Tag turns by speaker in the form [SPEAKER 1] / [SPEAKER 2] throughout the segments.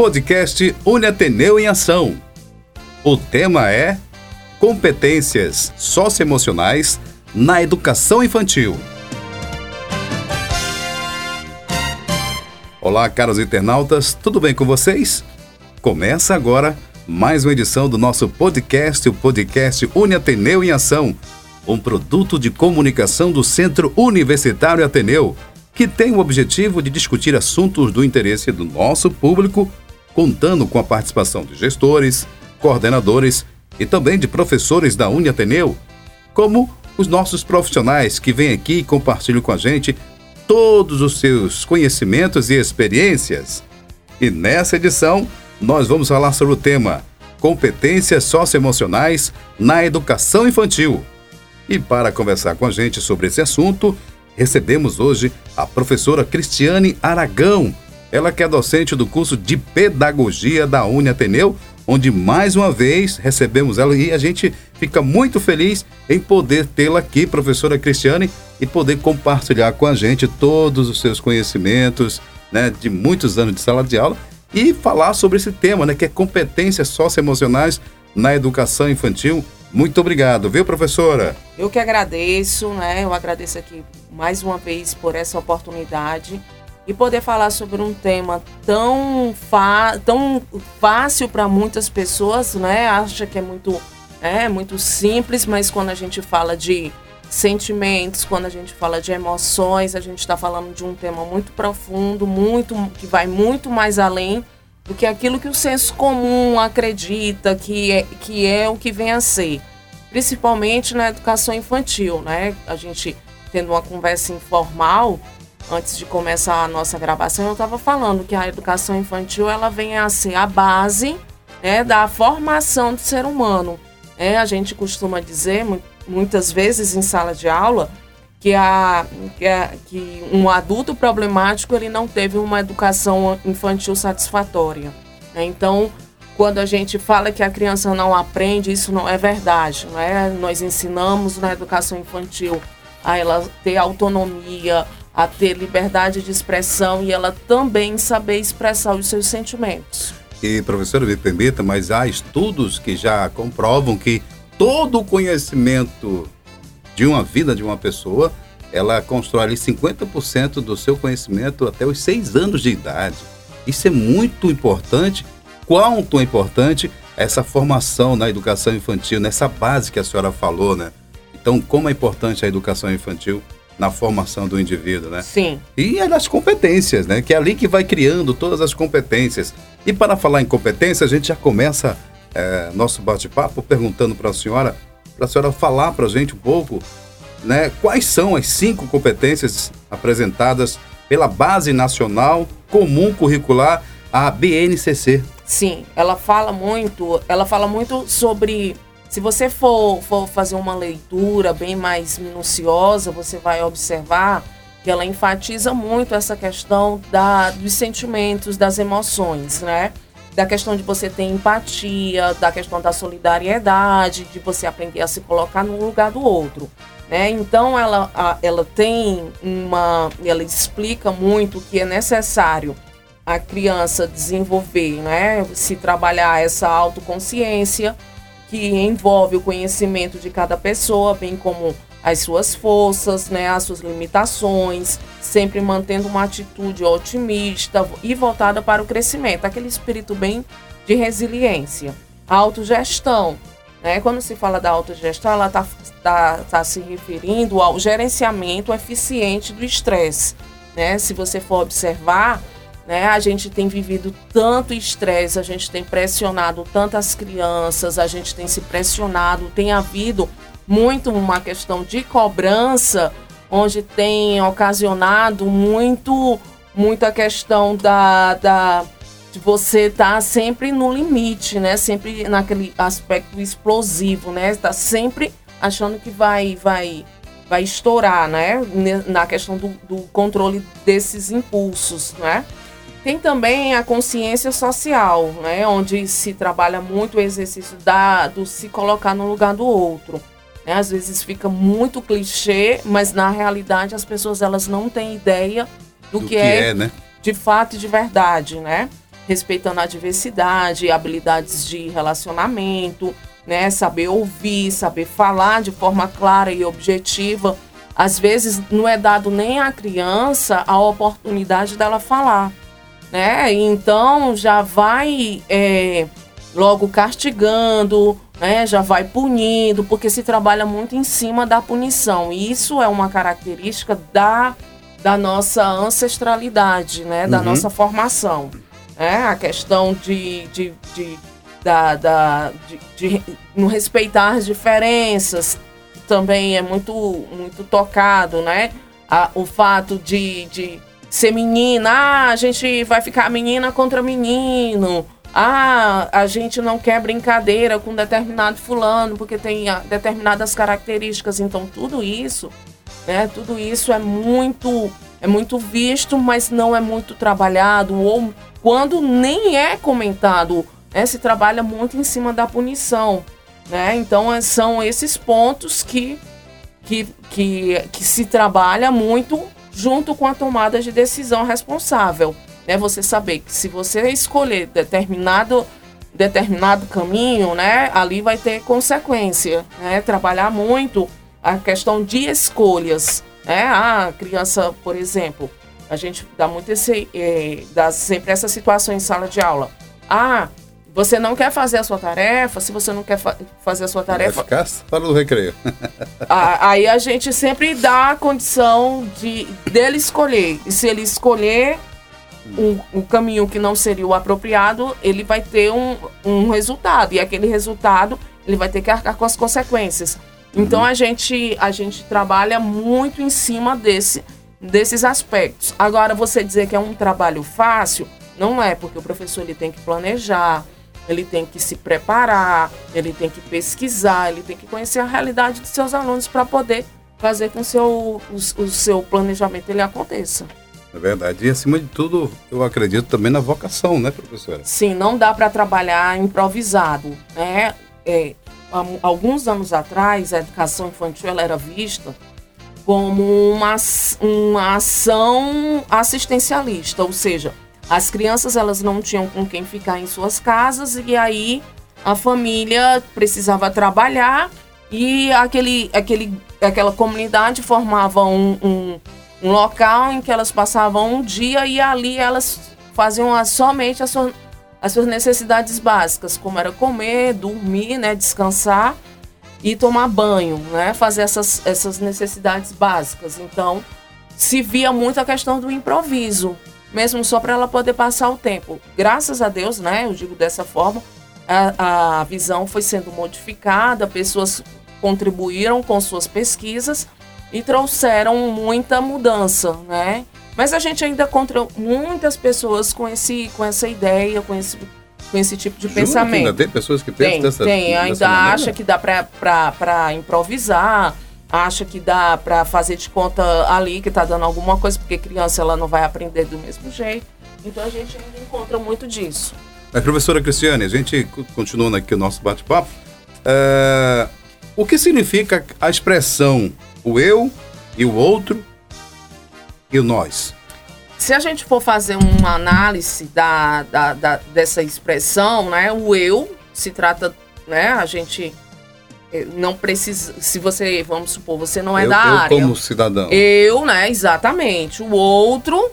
[SPEAKER 1] podcast Uniateneu em Ação. O tema é Competências Socioemocionais na Educação Infantil. Olá, caros internautas, tudo bem com vocês? Começa agora mais uma edição do nosso podcast, o podcast Uniateneu em Ação, um produto de comunicação do Centro Universitário Ateneu que tem o objetivo de discutir assuntos do interesse do nosso público, contando com a participação de gestores, coordenadores e também de professores da Uniateneu, como os nossos profissionais que vêm aqui e compartilham com a gente todos os seus conhecimentos e experiências. E nessa edição, nós vamos falar sobre o tema Competências Socioemocionais na Educação Infantil. E para conversar com a gente sobre esse assunto, recebemos hoje a professora Cristiane Aragão. Ela que é docente do curso de Pedagogia da Uni Ateneu, onde mais uma vez recebemos ela e a gente fica muito feliz em poder tê-la aqui, professora Cristiane, e poder compartilhar com a gente todos os seus conhecimentos, né, de muitos anos de sala de aula e falar sobre esse tema, né, que é competências socioemocionais na educação infantil. Muito obrigado, viu, professora?
[SPEAKER 2] Eu que agradeço, né? Eu agradeço aqui mais uma vez por essa oportunidade e poder falar sobre um tema tão, tão fácil para muitas pessoas, né? Acha que é muito, é muito simples, mas quando a gente fala de sentimentos, quando a gente fala de emoções, a gente está falando de um tema muito profundo, muito que vai muito mais além do que aquilo que o senso comum acredita que é, que é o que vem a ser, principalmente na educação infantil, né? A gente tendo uma conversa informal, antes de começar a nossa gravação, eu estava falando que a educação infantil ela vem a ser a base né, da formação do ser humano. É, a gente costuma dizer muitas vezes em sala de aula que, a, que, a, que um adulto problemático ele não teve uma educação infantil satisfatória. Né? Então, quando a gente fala que a criança não aprende, isso não é verdade. Não é? Nós ensinamos na educação infantil a ela ter autonomia, a ter liberdade de expressão e ela também saber expressar os seus sentimentos.
[SPEAKER 1] E, professora, me permita, mas há estudos que já comprovam que todo o conhecimento de uma vida de uma pessoa, ela constrói ali 50% do seu conhecimento até os seis anos de idade. Isso é muito importante. Quanto é importante essa formação na educação infantil, nessa base que a senhora falou, né? Então, como é importante a educação infantil na formação do indivíduo, né?
[SPEAKER 2] Sim.
[SPEAKER 1] E é nas competências, né? Que é ali que vai criando todas as competências. E para falar em competência, a gente já começa é, nosso bate-papo perguntando para a senhora, para a senhora falar para a gente um pouco, né? Quais são as cinco competências apresentadas pela Base Nacional Comum Curricular, a BNCC?
[SPEAKER 2] Sim, ela fala muito, ela fala muito sobre se você for, for fazer uma leitura bem mais minuciosa, você vai observar que ela enfatiza muito essa questão da, dos sentimentos, das emoções, né? Da questão de você ter empatia, da questão da solidariedade, de você aprender a se colocar no lugar do outro. Né? Então ela, ela tem uma. Ela explica muito que é necessário a criança desenvolver, né? Se trabalhar essa autoconsciência que envolve o conhecimento de cada pessoa, bem como as suas forças, né, as suas limitações, sempre mantendo uma atitude otimista e voltada para o crescimento, aquele espírito bem de resiliência. A autogestão, né, quando se fala da autogestão, ela está tá, tá se referindo ao gerenciamento eficiente do estresse. Né? Se você for observar, né? A gente tem vivido tanto estresse, a gente tem pressionado tantas crianças, a gente tem se pressionado, tem havido muito uma questão de cobrança, onde tem ocasionado muito muita questão da, da de você estar tá sempre no limite, né? Sempre naquele aspecto explosivo, né? Está sempre achando que vai vai vai estourar, né? Na questão do, do controle desses impulsos, né? Tem também a consciência social, né, onde se trabalha muito o exercício da, do se colocar no lugar do outro. Né? Às vezes fica muito clichê, mas na realidade as pessoas elas não têm ideia do, do que, que, é, é né? de fato e de verdade, né? respeitando a diversidade, habilidades de relacionamento, né? Saber ouvir, saber falar de forma clara e objetiva. Às vezes não é dado nem à criança a oportunidade dela falar, né? Então já vai é, logo castigando, né? Já vai punindo, porque se trabalha muito em cima da punição. E isso é uma característica da, da nossa ancestralidade, né? Da uhum. nossa formação. Né? A questão de, de, de da, da, de, de não respeitar as diferenças também é muito, muito tocado, né? A, o fato de, de ser menina, ah, a gente vai ficar menina contra menino, ah, a gente não quer brincadeira com determinado fulano porque tem determinadas características. Então tudo isso, né? Tudo isso é muito é muito visto, mas não é muito trabalhado ou quando nem é comentado, né? Se trabalha muito em cima da punição, né? Então é, são esses pontos que que, que, que se trabalha muito junto com a tomada de decisão responsável né? Você saber que se você escolher determinado determinado caminho, né, ali vai ter consequência, né? Trabalhar muito a questão de escolhas, né? A criança, por exemplo, a gente dá muito esse, é, dá sempre essa situação em sala de aula. Ah, você não quer fazer a sua tarefa, se você não quer fa fazer a sua tarefa.
[SPEAKER 1] Vai ficar para o recreio.
[SPEAKER 2] aí a gente sempre dá a condição de dele escolher. E se ele escolher, um, um, caminho que não seria o apropriado, ele vai ter um, um resultado. E aquele resultado, ele vai ter que arcar com as consequências. Então, uhum. a, gente, a gente trabalha muito em cima desse, desses aspectos. Agora, você dizer que é um trabalho fácil, não é, porque o professor ele tem que planejar, ele tem que se preparar, ele tem que pesquisar, ele tem que conhecer a realidade dos seus alunos para poder fazer com que o, o, o seu planejamento ele aconteça.
[SPEAKER 1] É verdade. E acima de tudo, eu acredito também na vocação, né, professora?
[SPEAKER 2] Sim, não dá para trabalhar improvisado, né? É, alguns anos atrás, a educação infantil era vista como uma, uma ação assistencialista, ou seja, as crianças elas não tinham com quem ficar em suas casas e aí a família precisava trabalhar e aquele, aquele, aquela comunidade formava um, um um local em que elas passavam um dia e ali elas faziam somente as suas, as suas necessidades básicas, como era comer, dormir, né, descansar e tomar banho, né, fazer essas, essas necessidades básicas. Então, se via muito a questão do improviso, mesmo só para ela poder passar o tempo. Graças a Deus, né, eu digo dessa forma, a, a visão foi sendo modificada, pessoas contribuíram com suas pesquisas e trouxeram muita mudança, né? Mas a gente ainda encontra muitas pessoas com, esse, com essa ideia, com esse, com esse tipo de Jura pensamento.
[SPEAKER 1] ainda tem pessoas que pensam
[SPEAKER 2] tem,
[SPEAKER 1] dessa
[SPEAKER 2] Tem, ainda acha que dá para improvisar, acha que dá para fazer de conta ali que está dando alguma coisa, porque criança ela não vai aprender do mesmo jeito. Então a gente ainda encontra muito disso.
[SPEAKER 1] Mas, professora Cristiane, a gente continuando aqui o nosso bate-papo, é, o que significa a expressão o eu e o outro e o nós.
[SPEAKER 2] Se a gente for fazer uma análise da, da, da dessa expressão, né, o eu se trata, né, a gente não precisa, se você, vamos supor, você não é
[SPEAKER 1] eu,
[SPEAKER 2] da
[SPEAKER 1] eu
[SPEAKER 2] área.
[SPEAKER 1] Eu como cidadão.
[SPEAKER 2] Eu, né, exatamente. O outro,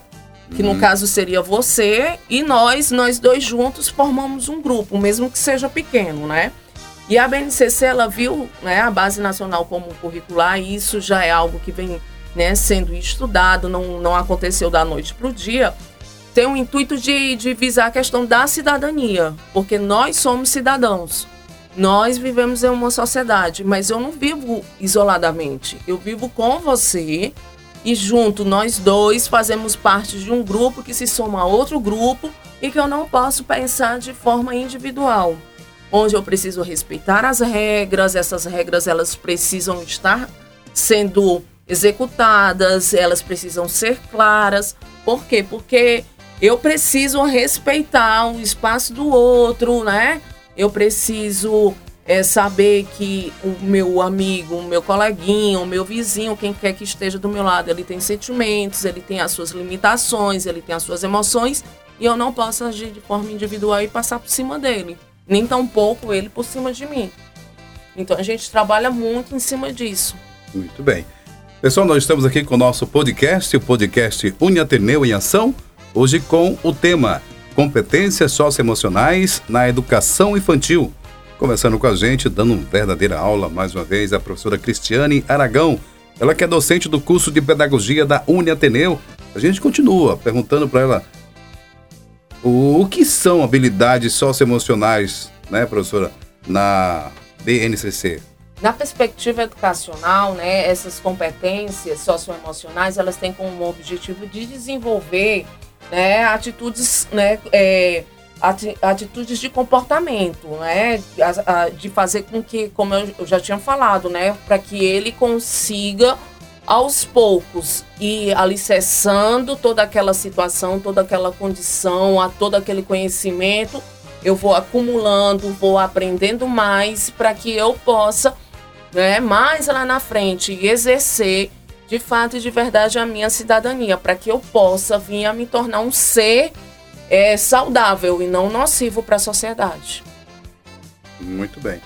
[SPEAKER 2] que uhum. no caso seria você, e nós, nós dois juntos formamos um grupo, mesmo que seja pequeno, né? E a BNCC, ela viu né, a Base Nacional como curricular, e isso já é algo que vem né, sendo estudado, não, não aconteceu da noite para o dia, tem o intuito de, de visar a questão da cidadania, porque nós somos cidadãos. Nós vivemos em uma sociedade, mas eu não vivo isoladamente. Eu vivo com você e junto nós dois fazemos parte de um grupo que se soma a outro grupo e que eu não posso pensar de forma individual onde eu preciso respeitar as regras, essas regras elas precisam estar sendo executadas, elas precisam ser claras. Por quê? Porque eu preciso respeitar o espaço do outro, né? Eu preciso é, saber que o meu amigo, o meu coleguinho, o meu vizinho, quem quer que esteja do meu lado, ele tem sentimentos, ele tem as suas limitações, ele tem as suas emoções e eu não posso agir de forma individual e passar por cima dele, nem tampouco ele por cima de mim. Então a gente trabalha muito em cima disso.
[SPEAKER 1] Muito bem. Pessoal, nós estamos aqui com o nosso podcast, o podcast Uniateneu em Ação, hoje com o tema Competências Socioemocionais na Educação Infantil. Conversando com a gente, dando uma verdadeira aula, mais uma vez, a professora Cristiane Aragão. Ela que é docente do curso de Pedagogia da Uniateneu. A gente continua perguntando para ela o, o que são habilidades socioemocionais, né, professora, na BNCC?
[SPEAKER 2] Na perspectiva educacional, né, essas competências socioemocionais, elas têm como objetivo de desenvolver né, atitudes, né, é, atitudes de comportamento, né, de fazer com que, como eu já tinha falado, né, para que ele consiga aos poucos e alicerçando toda aquela situação, toda aquela condição, a todo aquele conhecimento, eu vou acumulando, vou aprendendo mais para que eu possa, né, mais lá na frente exercer de fato e de verdade a minha cidadania, para que eu possa vir a me tornar um ser é, saudável e não nocivo para a sociedade.
[SPEAKER 1] Muito bem.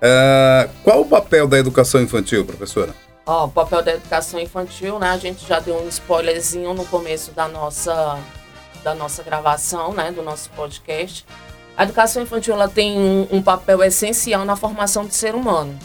[SPEAKER 1] Uh, qual o papel da educação infantil, professora?
[SPEAKER 2] Ó, o papel da educação infantil, né? A gente já deu um spoilerzinho no começo da nossa, da nossa gravação, né? Do nosso podcast. A educação infantil ela tem um, um papel essencial na formação do ser humano.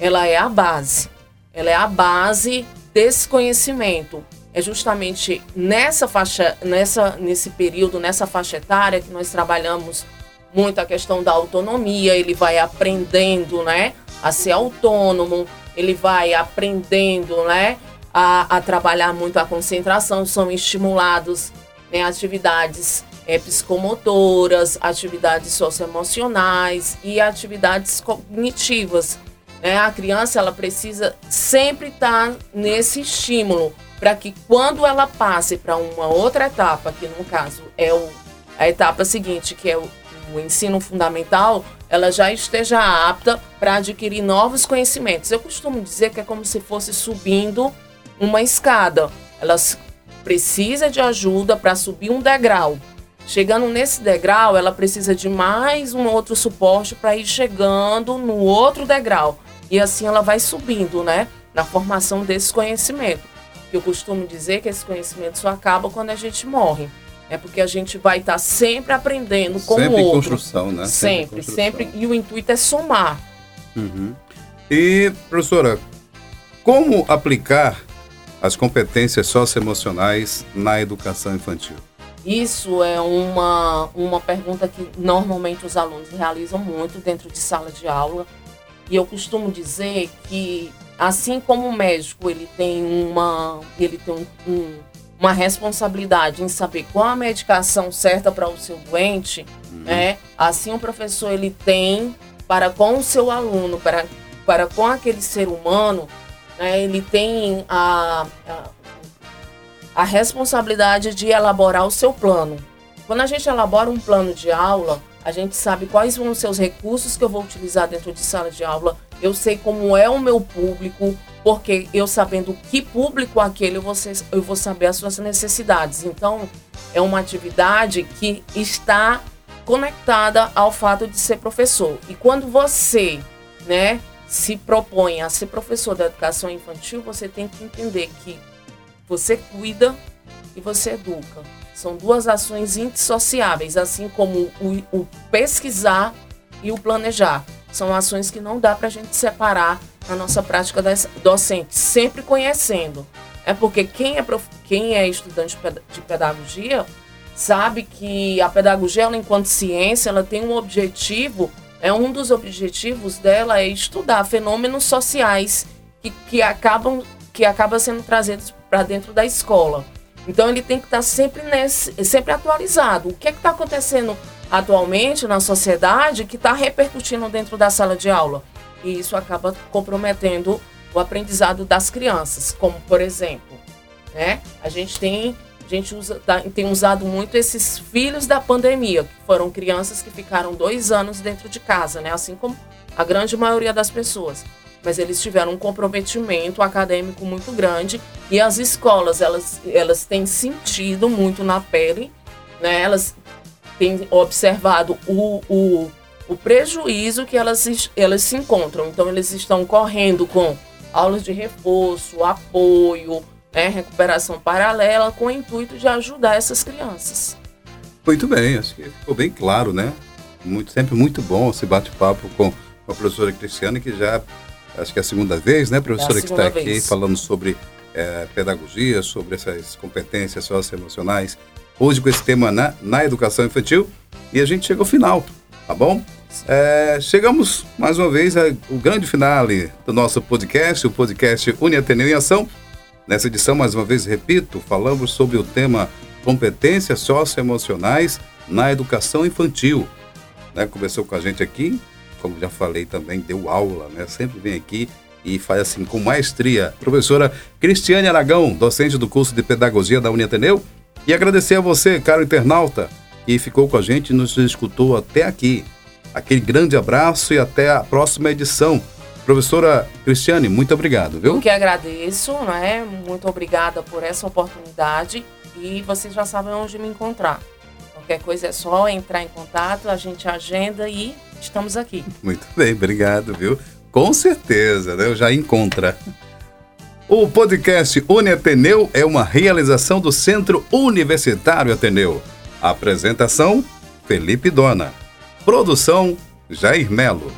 [SPEAKER 2] Ela é a base. Ela é a base desse conhecimento. É justamente nessa faixa, nessa, nesse período, nessa faixa etária que nós trabalhamos muito a questão da autonomia. Ele vai aprendendo, né, a ser autônomo, ele vai aprendendo, né, a, a trabalhar muito a concentração, são estimulados né, atividades é, psicomotoras, atividades socioemocionais e atividades cognitivas. Né? A criança ela precisa sempre estar nesse estímulo para que quando ela passe para uma outra etapa, que no caso é o, a etapa seguinte, que é o, o ensino fundamental, ela já esteja apta para adquirir novos conhecimentos. Eu costumo dizer que é como se fosse subindo uma escada. Ela precisa de ajuda para subir um degrau. Chegando nesse degrau, ela precisa de mais um outro suporte para ir chegando no outro degrau. E assim ela vai subindo, né? Na formação desse conhecimento. Eu costumo dizer que esse conhecimento só acaba quando a gente morre. É porque a gente vai estar tá sempre aprendendo com
[SPEAKER 1] sempre
[SPEAKER 2] o outro.
[SPEAKER 1] Sempre construção, né?
[SPEAKER 2] Sempre, sempre, sempre. E o intuito é somar.
[SPEAKER 1] Uhum. E, professora, como aplicar as competências socioemocionais na educação infantil?
[SPEAKER 2] Isso é uma, uma pergunta que normalmente os alunos realizam muito dentro de sala de aula. E eu costumo dizer que, assim como o médico ele tem uma, ele tem um, um uma responsabilidade em saber qual a medicação certa para o seu doente, uhum. né? Assim o professor ele tem para com o seu aluno, para, para com aquele ser humano, né? ele tem a, a, a responsabilidade de elaborar o seu plano. Quando a gente elabora um plano de aula, a gente sabe quais vão ser os recursos que eu vou utilizar dentro de sala de aula, eu sei como é o meu público, porque eu sabendo que público aquele eu vou, ser, eu vou saber as suas necessidades. Então, é uma atividade que está conectada ao fato de ser professor. E quando você, né, se propõe a ser professor da educação infantil, você tem que entender que você cuida e você educa. São duas ações indissociáveis, assim como o, o pesquisar e o planejar. São ações que não dá para a gente separar na nossa prática docente, sempre conhecendo. É porque quem é, prof... quem é estudante de pedagogia sabe que a pedagogia, ela, enquanto ciência, ela tem um objetivo, é um dos objetivos dela é estudar fenômenos sociais que, que acabam que acaba sendo trazidos para dentro da escola. Então ele tem que estar sempre nesse, sempre atualizado. O que é está acontecendo atualmente na sociedade que está repercutindo dentro da sala de aula? e isso acaba comprometendo o aprendizado das crianças, como por exemplo, né? A gente tem a gente usa, tá, tem usado muito esses filhos da pandemia, que foram crianças que ficaram dois anos dentro de casa, né? Assim como a grande maioria das pessoas. Mas eles tiveram um comprometimento acadêmico muito grande e as escolas elas, elas têm sentido muito na pele né, elas têm observado o, o, o prejuízo que elas, elas se encontram. Então, eles estão correndo com aulas de reforço, apoio, né, recuperação paralela, com o intuito de ajudar essas crianças.
[SPEAKER 1] Muito bem, acho que ficou bem claro, né? Muito, sempre muito bom esse bate-papo com a professora Cristiane, que já acho que é a segunda vez, né, professora, é que está aqui falando sobre é, pedagogia, sobre essas competências socioemocionais. Hoje com esse tema na, na educação infantil. E a gente chega ao final, tá bom? É, chegamos mais uma vez ao grande finale do nosso podcast, o podcast Uniateneu em Ação. Nessa edição, mais uma vez, repito, falamos sobre o tema competências socioemocionais na educação infantil. Né? Conversou com a gente aqui, como já falei também, deu aula, né? Sempre vem aqui e faz assim com maestria. Professora Cristiane Aragão, docente do curso de Pedagogia da Uniateneu. E agradecer a você, caro internauta, que ficou com a gente e nos escutou até aqui. Aquele grande abraço e até a próxima edição. Professora Cristiane, muito obrigado, viu?
[SPEAKER 2] Eu que agradeço, né? Muito obrigada por essa oportunidade e vocês já sabem onde me encontrar. Qualquer coisa é só entrar em contato, a gente agenda e estamos aqui.
[SPEAKER 1] Muito bem, obrigado, viu? Com certeza, né? Eu já encontra. O podcast Uni Ateneu é uma realização do Centro Universitário Ateneu. Apresentação: Felipe Dona. Produção: Jair Melo.